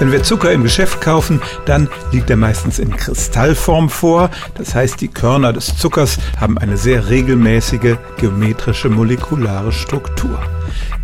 Wenn wir Zucker im Geschäft kaufen, dann liegt er meistens in Kristallform vor. Das heißt, die Körner des Zuckers haben eine sehr regelmäßige geometrische molekulare Struktur.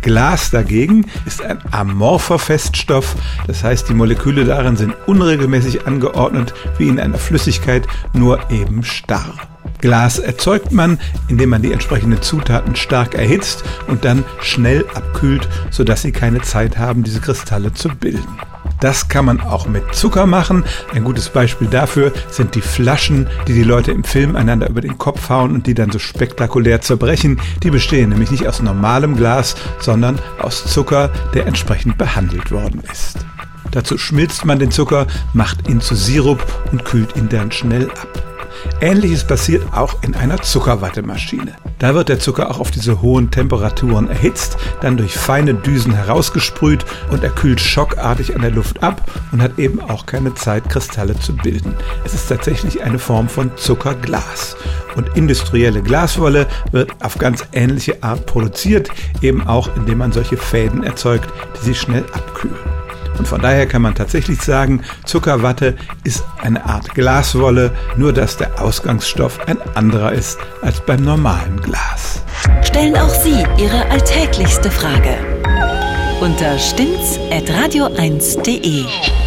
Glas dagegen ist ein amorpher Feststoff, das heißt die Moleküle darin sind unregelmäßig angeordnet wie in einer Flüssigkeit, nur eben starr. Glas erzeugt man, indem man die entsprechenden Zutaten stark erhitzt und dann schnell abkühlt, sodass sie keine Zeit haben, diese Kristalle zu bilden. Das kann man auch mit Zucker machen. Ein gutes Beispiel dafür sind die Flaschen, die die Leute im Film einander über den Kopf hauen und die dann so spektakulär zerbrechen. Die bestehen nämlich nicht aus normalem Glas, sondern aus Zucker, der entsprechend behandelt worden ist. Dazu schmilzt man den Zucker, macht ihn zu Sirup und kühlt ihn dann schnell ab. Ähnliches passiert auch in einer Zuckerwattemaschine. Da wird der Zucker auch auf diese hohen Temperaturen erhitzt, dann durch feine Düsen herausgesprüht und er kühlt schockartig an der Luft ab und hat eben auch keine Zeit, Kristalle zu bilden. Es ist tatsächlich eine Form von Zuckerglas. Und industrielle Glaswolle wird auf ganz ähnliche Art produziert, eben auch indem man solche Fäden erzeugt, die sich schnell abkühlen. Und von daher kann man tatsächlich sagen, Zuckerwatte ist eine Art Glaswolle, nur dass der Ausgangsstoff ein anderer ist als beim normalen Glas. Stellen auch Sie Ihre alltäglichste Frage unter stimmt's at radio1.de.